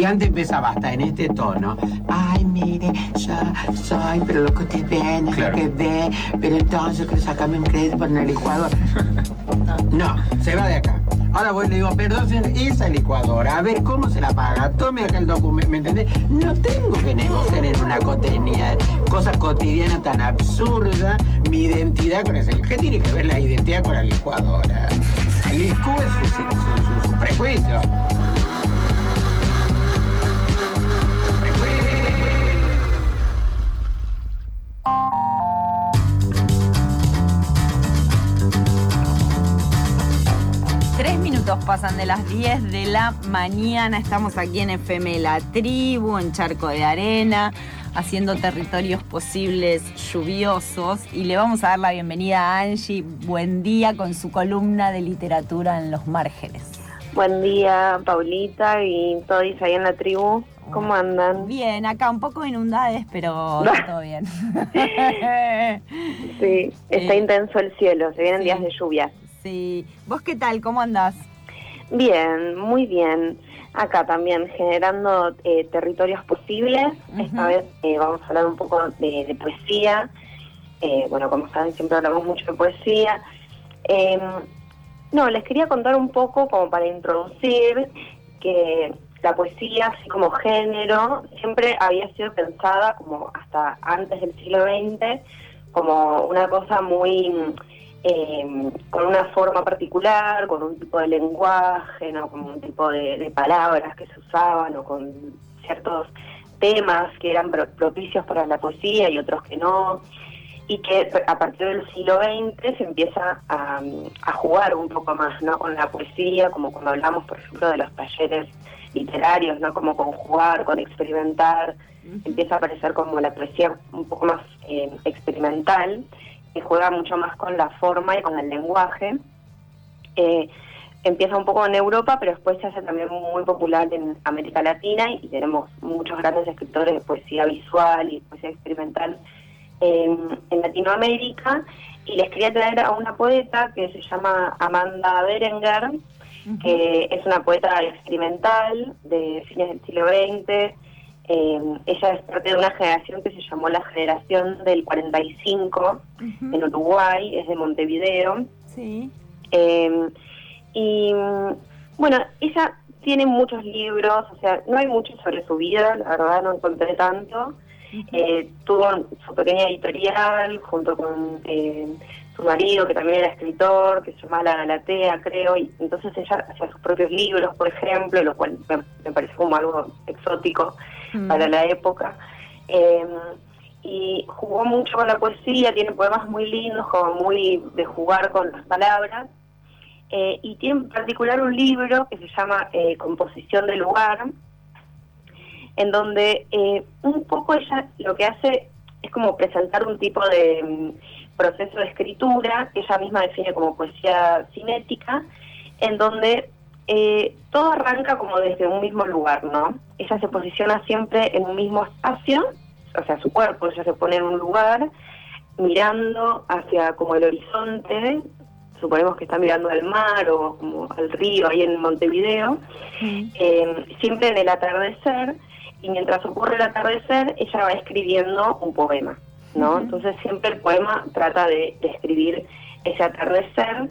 Y antes empezaba hasta en este tono. Ay, mire, yo soy, pero lo que usted ve, no es lo que ve, pero entonces quiero sacarme un crédito en el licuador. No, se va de acá. Ahora voy y le digo, perdón, señor, esa licuadora, a ver cómo se la paga. Tome acá el documento, ¿me entendés? No tengo que negociar en una cotidiana, cosa cotidiana tan absurda mi identidad con ese. ¿Qué tiene que ver la identidad con la licuadora? El licu es su, su, su- su prejuicio. Minutos pasan de las 10 de la mañana. Estamos aquí en FM La Tribu, en Charco de Arena, haciendo territorios posibles lluviosos. Y le vamos a dar la bienvenida a Angie. Buen día con su columna de literatura en los márgenes. Buen día, Paulita y todos ahí en la tribu. ¿Cómo andan? Bien, acá un poco inundades, pero todo bien. Sí, está Eh, intenso el cielo, se vienen sí. días de lluvia. sí. ¿Vos qué tal? ¿Cómo andás? Bien, muy bien. Acá también generando eh, territorios posibles. Esta vez eh, vamos a hablar un poco de, de poesía. Eh, bueno, como saben, siempre hablamos mucho de poesía. Eh, no, les quería contar un poco, como para introducir, que la poesía, así como género, siempre había sido pensada como hasta antes del siglo XX, como una cosa muy eh, con una forma particular, con un tipo de lenguaje, ¿no? con un tipo de, de palabras que se usaban o con ciertos temas que eran pro- propicios para la poesía y otros que no, y que a partir del siglo XX se empieza a, a jugar un poco más ¿no? con la poesía, como cuando hablamos, por ejemplo, de los talleres literarios, ¿no? como conjugar, con experimentar, empieza a aparecer como la poesía un poco más eh, experimental, que juega mucho más con la forma y con el lenguaje. Eh, empieza un poco en Europa, pero después se hace también muy popular en América Latina y tenemos muchos grandes escritores de poesía visual y poesía experimental en, en Latinoamérica. Y les quería traer a una poeta que se llama Amanda Berenguer, que es una poeta experimental de fines del siglo XX. Eh, ella es parte de una generación que se llamó la generación del 45 Ujú. en Uruguay, es de Montevideo. Sí. Eh, y bueno, ella tiene muchos libros, o sea, no hay mucho sobre su vida, la verdad no encontré tanto. Eh, tuvo su pequeña editorial junto con eh, su marido, que también era escritor, que se llamaba La Galatea, creo, y entonces ella hacía sus propios libros, por ejemplo, lo cual me, me pareció como algo exótico Mm. para la época. Eh, y jugó mucho con la poesía, tiene poemas muy lindos, como muy de jugar con las palabras. Eh, y tiene en particular un libro que se llama eh, Composición del lugar, en donde eh, un poco ella lo que hace es como presentar un tipo de mm, proceso de escritura, que ella misma define como poesía cinética, en donde eh, todo arranca como desde un mismo lugar, ¿no? Ella se posiciona siempre en un mismo espacio, o sea, su cuerpo, ella se pone en un lugar, mirando hacia como el horizonte, suponemos que está mirando al mar o como al río ahí en Montevideo, eh, siempre en el atardecer, y mientras ocurre el atardecer, ella va escribiendo un poema, ¿no? Entonces siempre el poema trata de, de escribir ese atardecer.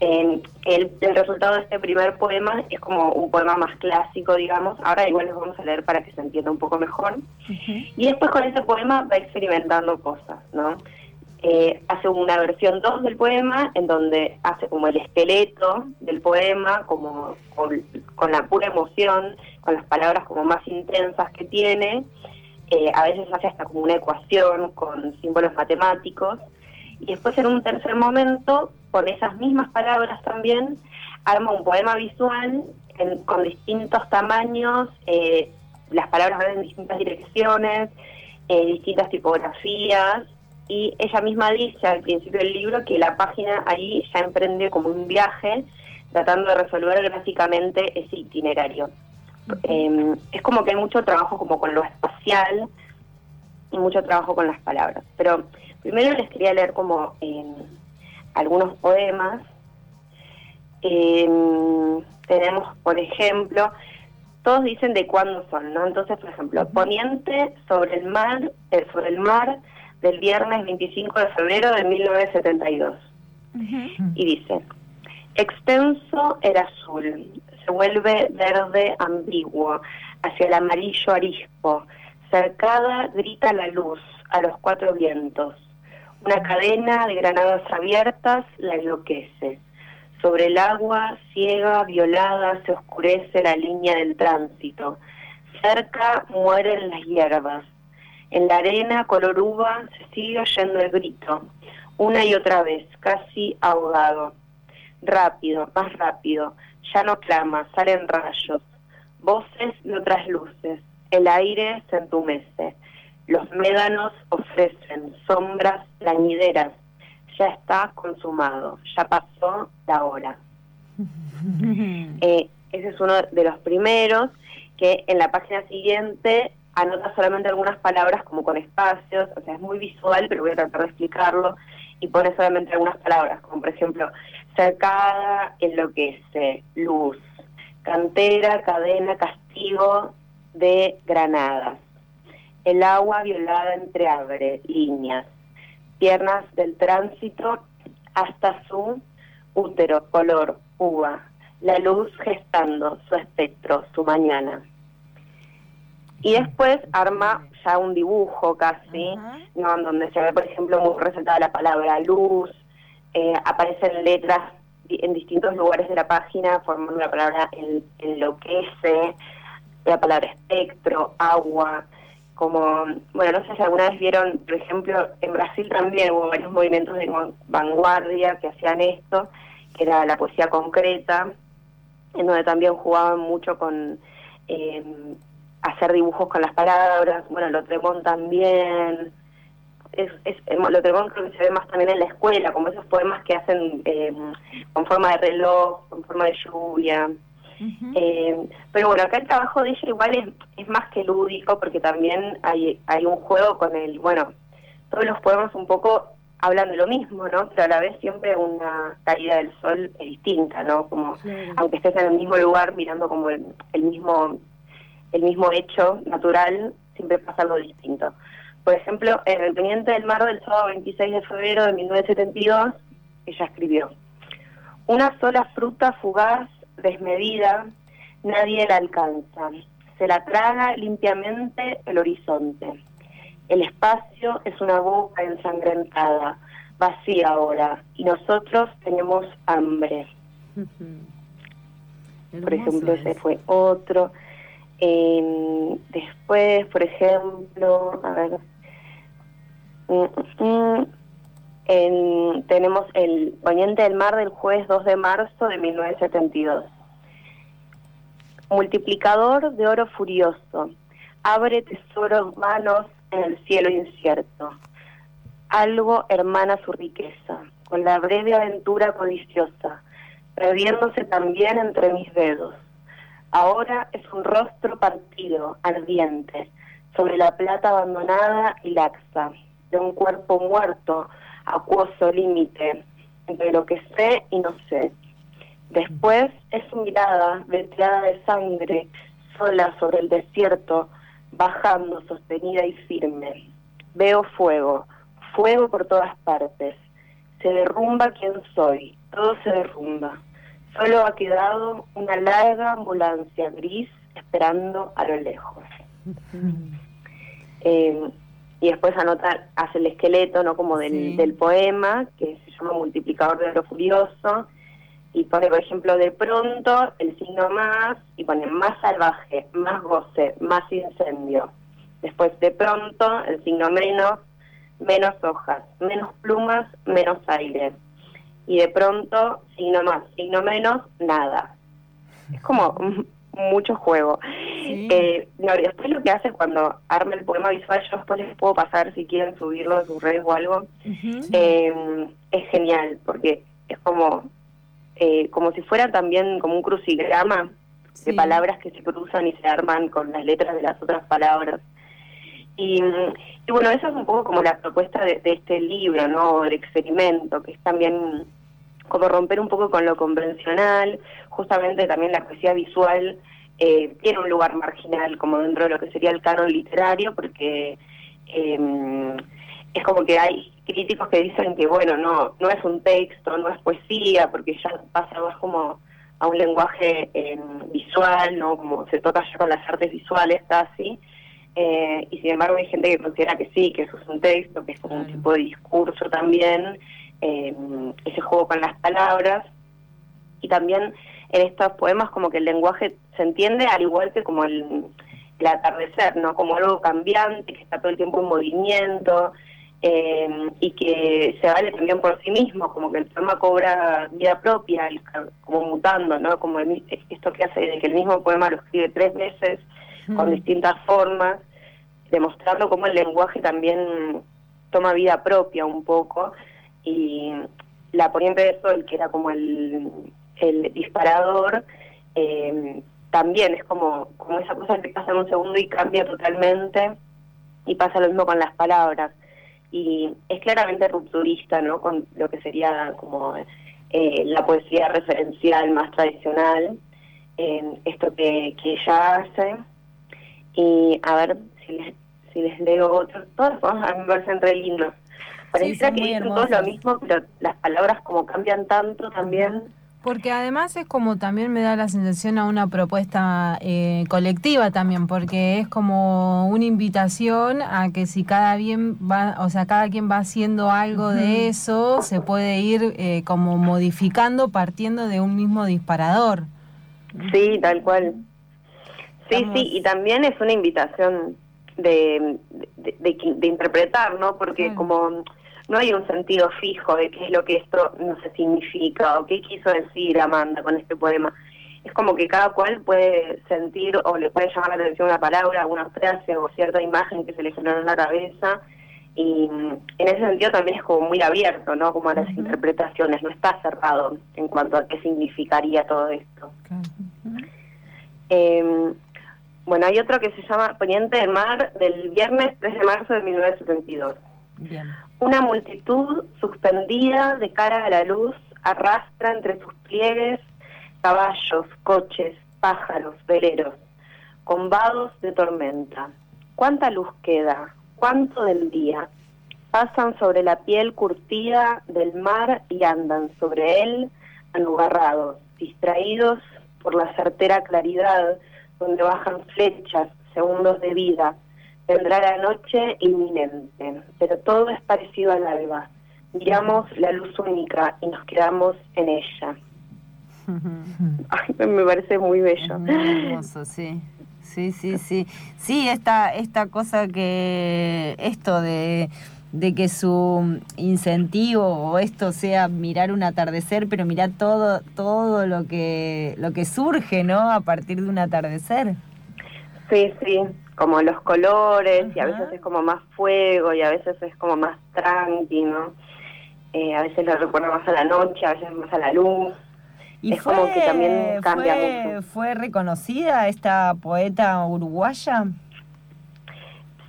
Eh, el, el resultado de este primer poema es como un poema más clásico, digamos. Ahora igual les vamos a leer para que se entienda un poco mejor. Y después con ese poema va experimentando cosas, ¿no? Eh, hace una versión 2 del poema en donde hace como el esqueleto del poema, como con, con la pura emoción, con las palabras como más intensas que tiene. Eh, a veces hace hasta como una ecuación con símbolos matemáticos. Y después en un tercer momento, con esas mismas palabras también, arma un poema visual en- con distintos tamaños, eh, las palabras van en distintas direcciones, eh, distintas tipografías, y ella misma dice al principio del libro que la página ahí ya emprende como un viaje tratando de resolver gráficamente ese itinerario. Eh, es como que hay mucho trabajo como con lo espacial y mucho trabajo con las palabras. Pero primero les quería leer como eh, algunos poemas. Eh, tenemos, por ejemplo, todos dicen de cuándo son, ¿no? Entonces, por ejemplo, poniente sobre el mar, eh, sobre el mar del viernes 25 de febrero de 1972. Y dice, extenso el azul, vuelve verde ambiguo, hacia el amarillo arisco, cercada grita la luz a los cuatro vientos. Una cadena de granadas abiertas la enloquece. Sobre el agua, ciega, violada, se oscurece la línea del tránsito. Cerca mueren las hierbas. En la arena, color uva, se sigue oyendo el grito. Una y otra vez, casi ahogado. Rápido, más rápido. Ya no clama, salen rayos. Voces de otras luces. El aire se entumece. Los médanos ofrecen sombras lañideras ya está consumado, ya pasó la hora. Eh, ese es uno de los primeros que en la página siguiente anota solamente algunas palabras como con espacios, o sea, es muy visual, pero voy a tratar de explicarlo, y pone solamente algunas palabras, como por ejemplo, cercada, enloquece, luz, cantera, cadena, castigo de granadas, el agua violada entreabre, líneas, piernas del tránsito hasta su útero, color, uva, la luz gestando su espectro, su mañana. Y después arma ya un dibujo casi, ¿no? donde se ve, por ejemplo, muy resaltada la palabra luz, eh, aparecen letras en distintos lugares de la página formando la palabra enloquece, la palabra espectro, agua, como, bueno, no sé si alguna vez vieron, por ejemplo, en Brasil también hubo varios movimientos de vanguardia que hacían esto, que era la poesía concreta, en donde también jugaban mucho con eh, hacer dibujos con las palabras, bueno, Lotremont también, es, es, Lotremont creo que se ve más también en la escuela, como esos poemas que hacen eh, con forma de reloj, con forma de lluvia. Eh, pero bueno, acá el trabajo de ella igual es, es, más que lúdico porque también hay, hay un juego con el, bueno, todos los poemas un poco hablan de lo mismo, ¿no? Pero a la vez siempre una caída del sol es distinta, ¿no? Como aunque estés en el mismo lugar mirando como el, el mismo el mismo hecho natural, siempre pasa algo distinto. Por ejemplo, en el Teniente del Mar del sábado 26 de febrero de 1972, ella escribió: Una sola fruta fugaz desmedida, nadie la alcanza. Se la traga limpiamente el horizonte. El espacio es una boca ensangrentada, vacía ahora, y nosotros tenemos hambre. Por ejemplo, ese fue otro. después, por ejemplo, a ver, mm, mm, tenemos el Poniente del Mar del jueves 2 de marzo de 1972. Multiplicador de oro furioso, abre tesoros manos en el cielo incierto. Algo hermana su riqueza, con la breve aventura codiciosa, perdiéndose también entre mis dedos. Ahora es un rostro partido, ardiente, sobre la plata abandonada y laxa, de un cuerpo muerto, acuoso límite entre lo que sé y no sé. Después es su mirada veteada de sangre, sola sobre el desierto, bajando sostenida y firme. Veo fuego, fuego por todas partes. Se derrumba quien soy, todo se derrumba. Solo ha quedado una larga ambulancia gris esperando a lo lejos. eh, y después anota, hace el esqueleto, ¿no? Como del, del poema, que se llama Multiplicador de oro furioso, y pone, por ejemplo, de pronto el signo más, y pone más salvaje, más goce, más incendio. Después de pronto el signo menos, menos hojas, menos plumas, menos aire. Y de pronto, signo más, signo menos, nada. Es como mucho juego. Eh, después lo que hace cuando arma el poema visual, yo después les puedo pasar si quieren subirlo a sus redes o algo, eh, es genial, porque es como, eh, como si fuera también como un crucigrama de palabras que se cruzan y se arman con las letras de las otras palabras. Y, bueno, esa es un poco como la propuesta de, de este libro, ¿no? El experimento, que es también como romper un poco con lo convencional, justamente también la poesía visual eh, tiene un lugar marginal como dentro de lo que sería el canon literario, porque em, es como que hay críticos que dicen que, bueno, no, no es un texto, no es poesía, porque ya pasa más como a un lenguaje em, visual, ¿no? Como se toca ya con las artes visuales casi. Eh, y sin embargo hay gente que considera que sí, que eso es un texto, que es como un tipo de discurso también, em, ese juego con las palabras. Y también en estos poemas como que el lenguaje se entiende al igual que como el, atardecer, ¿no? Como algo cambiante, que está todo el tiempo en movimiento eh, y que se vale también por sí mismo, como que el poema cobra vida propia, como mutando, ¿no? Como esto que hace de que el mismo poema lo escribe tres veces con distintas formas, demostrando cómo el lenguaje también toma vida propia un poco y la poniente de sol, que era como el el disparador eh, también es como, como esa cosa que pasa en un segundo y cambia totalmente y pasa lo mismo con las palabras. Y es claramente rupturista no con lo que sería como eh, la poesía referencial más tradicional esto que, que ella hace. Y a ver si les, si les leo otro. Todos a mí me parecen re parece que dicen todos lo mismo pero las palabras como cambian tanto también porque además es como también me da la sensación a una propuesta eh, colectiva también, porque es como una invitación a que si cada bien va, o sea, cada quien va haciendo algo de eso, se puede ir eh, como modificando partiendo de un mismo disparador. Sí, tal cual. Sí, sí, y también es una invitación de, de, interpretar, ¿no? Porque como no hay un sentido fijo de qué es lo que esto no se significa o qué quiso decir Amanda con este poema. Es como que cada cual puede sentir o le puede llamar la atención una palabra, una frase o cierta imagen que se le generó en la cabeza y en ese sentido también es como muy abierto, ¿no? Como a las interpretaciones, no está cerrado en cuanto a qué significaría todo esto. Em, bueno, hay otro que se llama Poniente del Mar del viernes 3 de marzo de 1972. Una multitud suspendida de cara a la luz arrastra entre sus pliegues caballos, coches, pájaros, veleros, combados de tormenta. ¿Cuánta luz queda? ¿Cuánto del día? Pasan sobre la piel curtida del mar y andan sobre él anugarrados, distraídos por la certera claridad donde bajan flechas, segundos de vida, Vendrá la noche inminente, pero todo es parecido al alba. Miramos la luz única y nos quedamos en ella. me parece muy bello. muy hermoso, sí. Sí, sí, sí. Sí, esta, esta cosa que, esto de, de que su incentivo o esto sea mirar un atardecer, pero mirar todo, todo lo que, lo que surge, ¿no? A partir de un atardecer. Sí, sí como los colores y a veces es como más fuego y a veces es como más tranqui, ¿no? Eh, a veces lo recuerda más a la noche, a veces más a la luz. Y es como que también cambia mucho. ¿Fue reconocida esta poeta uruguaya?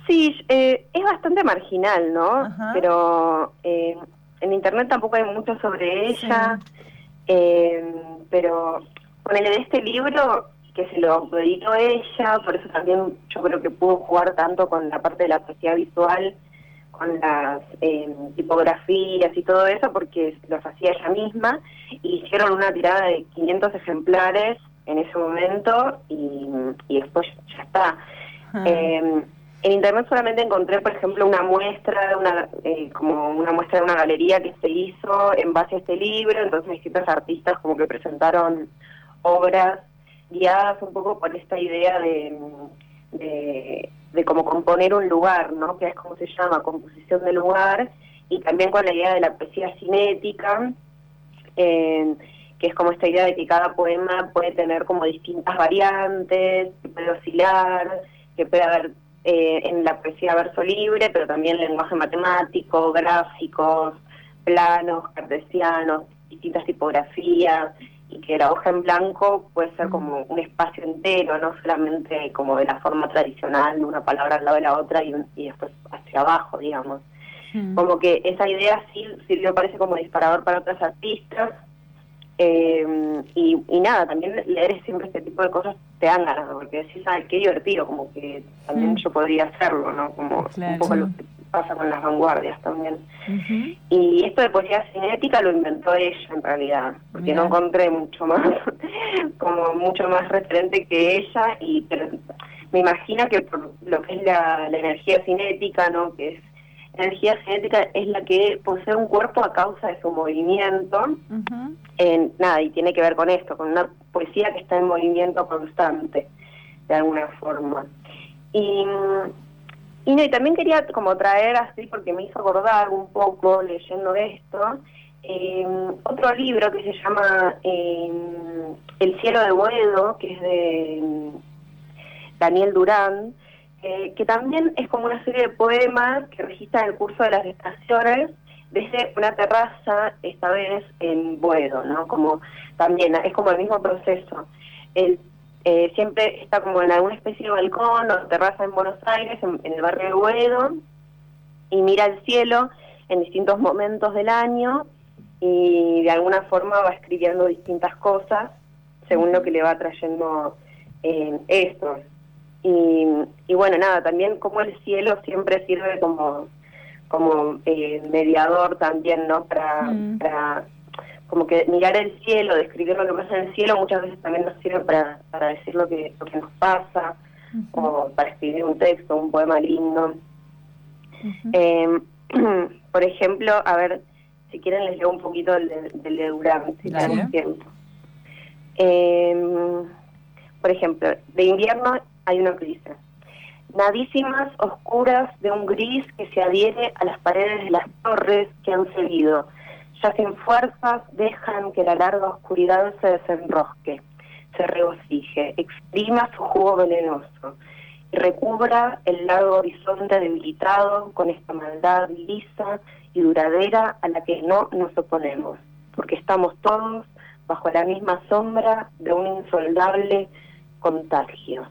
Sí, eh, es bastante marginal, ¿no? Pero eh, en internet tampoco hay mucho sobre ella. pero con el de este libro que se lo dedicó ella, por eso también yo creo que pudo jugar tanto con la parte de la poesía visual, con las eh, tipografías y todo eso, porque los hacía ella misma, y hicieron una tirada de 500 ejemplares en ese momento y, después ya está. Ah. Em, en internet solamente encontré, por ejemplo, una muestra, una, eh, como una muestra de una galería que se hizo en base a este libro, entonces distintos artistas como que presentaron obras guiadas un poco por esta idea de, de, cómo componer un lugar, ¿no? que es como se llama, composición de lugar, y también con la idea de la poesía cinética, eh, que es como esta idea de que cada poema puede tener como distintas variantes, que puede oscilar, que puede haber eh, en la poesía verso libre, pero también lenguaje matemático, gráficos, planos, cartesianos, distintas tipografías, que la hoja en blanco puede ser como un espacio entero, no solamente como de la forma tradicional, una palabra al lado de la otra y, y después hacia abajo, digamos. Como que esa idea sí sirvió, parece, como disparador para otras artistas, Eh, y, y, nada, también leer siempre este tipo de cosas te dan ganas, porque decís, ay, qué divertido, como que también mm. yo podría hacerlo, ¿no? Como un poco lo que pasa con las vanguardias también. Y esto de poesía cinética lo inventó ella en realidad, porque no encontré mucho más, como mucho más referente que ella, y pero me imagino que por lo que es la, energía cinética, ¿no? Que es energía cinética es la que posee un cuerpo a causa de su movimiento. en, nada, y tiene que ver con esto, con una poesía que está en movimiento constante, de alguna forma. Y, y, no, y también quería como traer así, porque me hizo acordar un poco leyendo esto, eh, otro libro que se llama eh, El cielo de Boedo, que es de Daniel Durán, eh, que también es como una serie de poemas que registran el curso de las estaciones desde una terraza, esta vez en Boedo, ¿no? Como también es como el mismo proceso. Él eh, siempre está como en alguna especie de balcón o terraza en Buenos Aires, en, el barrio de Boedo, y mira el cielo en distintos momentos del año y de alguna forma va escribiendo distintas cosas según lo que le va trayendo eh, esto. Y, y bueno, nada, también como el cielo siempre sirve como, como eh, mediador también, ¿no? Para, mm. para como que mirar el cielo, describir lo que pasa en el cielo, muchas veces también nos sirve para, para decir lo que, lo que nos pasa, o para escribir un texto, un poema lindo. Em, por ejemplo, a ver, si quieren les leo un poquito del, del de Durán, si tenemos tiempo. Eh, por ejemplo, de invierno hay una crisis. Nadísimas oscuras de un gris que se adhiere a las paredes de las torres que han seguido. Ya sin fuerzas dejan que la larga oscuridad se desenrosque, se regocije, exprima su jugo venenoso y recubra el largo horizonte debilitado con esta maldad lisa y duradera a la que no nos oponemos, porque estamos todos bajo la misma sombra de un insoldable contagio.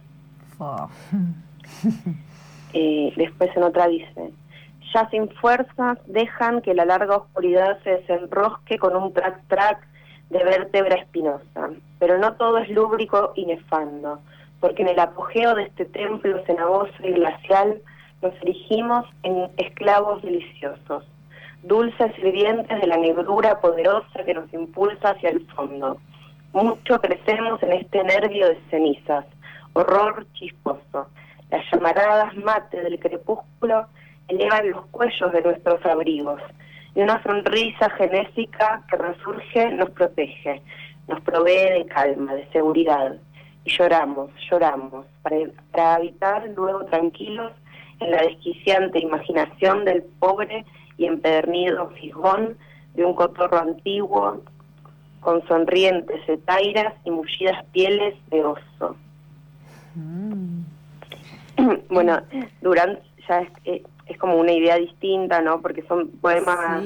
Eh, después en otra dice, ya sin fuerzas dejan que la larga oscuridad se desenrosque con un track-track de vértebra espinosa, pero no todo es lúbrico y nefando, porque en el apogeo de este templo cenagoso y glacial nos erigimos en esclavos deliciosos, dulces sirvientes de la negrura poderosa que nos impulsa hacia el fondo. Mucho crecemos en este nervio de cenizas, horror chisposo. Las llamaradas mate del crepúsculo elevan los cuellos de nuestros abrigos y una sonrisa genésica que resurge nos protege, nos provee de calma, de seguridad. Y lloramos, lloramos, para, para habitar luego tranquilos en la desquiciante imaginación del pobre y empedernido fisgón de un cotorro antiguo con sonrientes etairas y mullidas pieles de oso. Mm. bueno, Durant ya es, es, como una idea distinta, ¿no? Porque son poemas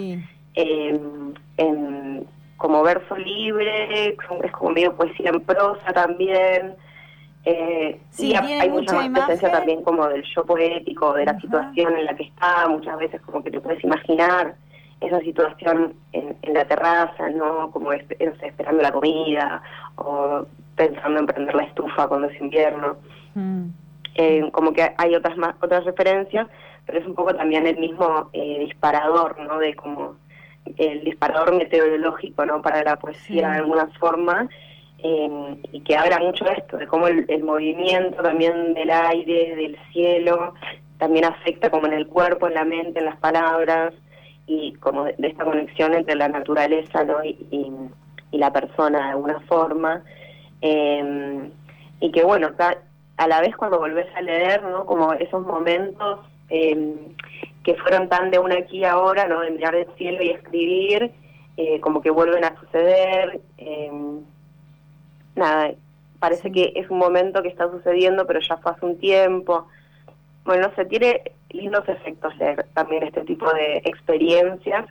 em, en, como verso libre, es como medio poesía en prosa también. Eh, sí, hay mucha, más presencia también como del yo poético, de la situación en la que está, muchas veces como que te puedes imaginar esa situación en, la terraza, ¿no? Como esperando la comida o pensando en prender la estufa cuando es invierno. Mm. Eh, como que hay otras más, otras referencias, pero es un poco también el mismo eh, disparador, ¿no? De como el disparador meteorológico, ¿no? Para la poesía de alguna forma. Eh, y que habla mucho de esto, de cómo el, movimiento también del aire, del cielo, también afecta como en el cuerpo, en la mente, en las palabras, y como de, esta conexión entre la naturaleza ¿no? y, y, la persona de alguna forma. Eh, y que bueno, a la vez cuando volvés a leer, ¿no? Como esos momentos em, que fueron tan de una aquí ahora, ¿no? De mirar el cielo y escribir, eh, como que vuelven a suceder. Em, nada, parece que es un momento que está sucediendo, pero ya fue hace un tiempo. Bueno, no sé, tiene lindos efectos leer también este tipo de experiencias.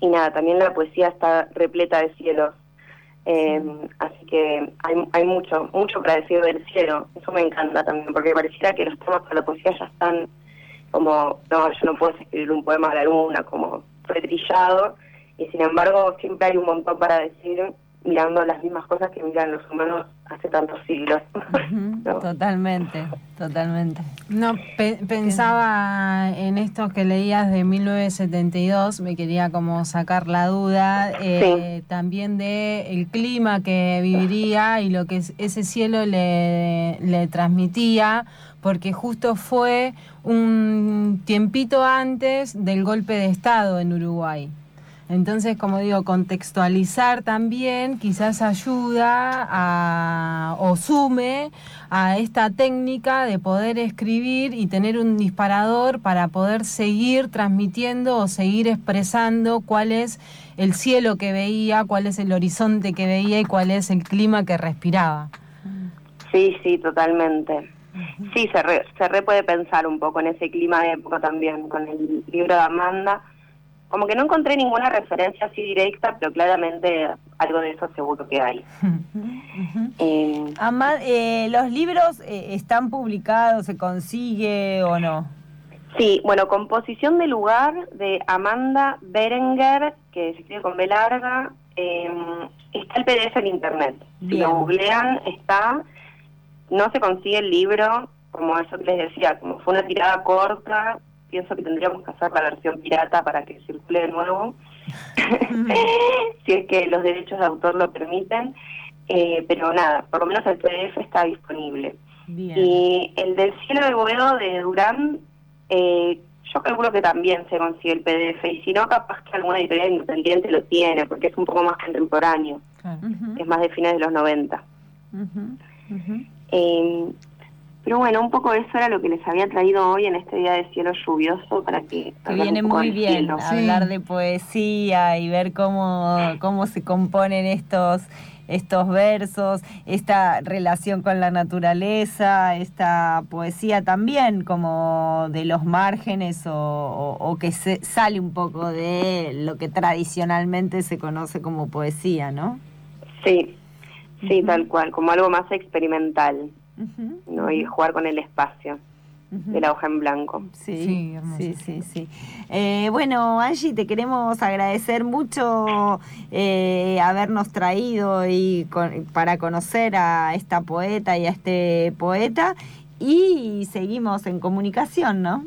Y nada, también la poesía está repleta de cielos eh, así que hay, hay mucho, mucho para decir del cielo. Eso me encanta también, porque pareciera que los temas para la poesía ya están como, no, yo no puedo escribir un poema a la luna, como retrillado. y sin embargo siempre hay un montón para decir mirando las mismas cosas que miran los humanos hace tantos siglos. Totalmente, totalmente. No, pensaba en estos que leías de 1972, me quería como sacar la duda eh, también de el clima que viviría y lo que ese cielo le, le transmitía, porque justo fue un tiempito antes del golpe de Estado en Uruguay. Entonces, como digo, contextualizar también quizás ayuda a, o sume a esta técnica de poder escribir y tener un disparador para poder seguir transmitiendo o seguir expresando cuál es el cielo que veía, cuál es el horizonte que veía y cuál es el clima que respiraba. Sí, sí, totalmente. Sí, se re, se re puede pensar un poco en ese clima de época también, con el libro de Amanda como que no encontré ninguna referencia así directa, pero claramente algo de eso seguro que hay. eh, eh, ¿Los libros eh, están publicados, se consigue o no? Sí, bueno, Composición de lugar de Amanda Berenger, que se escribe con B larga, em, está el PDF en internet. Si lo googlean, está, no se consigue el libro, como eso les decía, como fue una tirada corta, pienso que tendríamos que hacer la versión pirata para que circule de nuevo, si es que los derechos de autor lo permiten. Eh, pero nada, por lo menos el PDF está disponible. Y el del cielo de Boedo de Durán, eh, yo calculo que también se consigue el PDF, y si no, capaz que alguna editorial independiente lo tiene, porque es un poco más contemporáneo, es más de fines de los 90. Pero bueno, un poco eso era lo que les había traído hoy en este día de cielo lluvioso para que... Que viene muy bien hablar de poesía y ver cómo, cómo se componen estos estos versos, esta relación con la naturaleza, esta poesía también como de los márgenes o, que se, sale un poco de lo que tradicionalmente se conoce como poesía, ¿no? Sí, sí, tal cual, como algo más experimental. ¿No? y jugar con el espacio de la hoja en blanco. Sí, sí, sí, sí. Eh, bueno, Angie, te queremos agradecer mucho eh, habernos traído y para conocer a esta poeta y a este poeta y seguimos en comunicación, ¿no?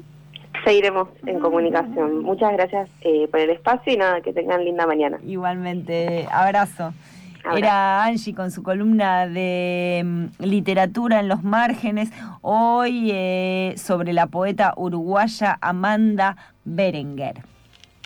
Seguiremos en comunicación. Muchas gracias eh, por el espacio y nada, que tengan linda mañana. Igualmente, abrazo. Era Angie con su columna de mm, literatura en los márgenes, hoy eh, sobre la poeta uruguaya Amanda Berenguer.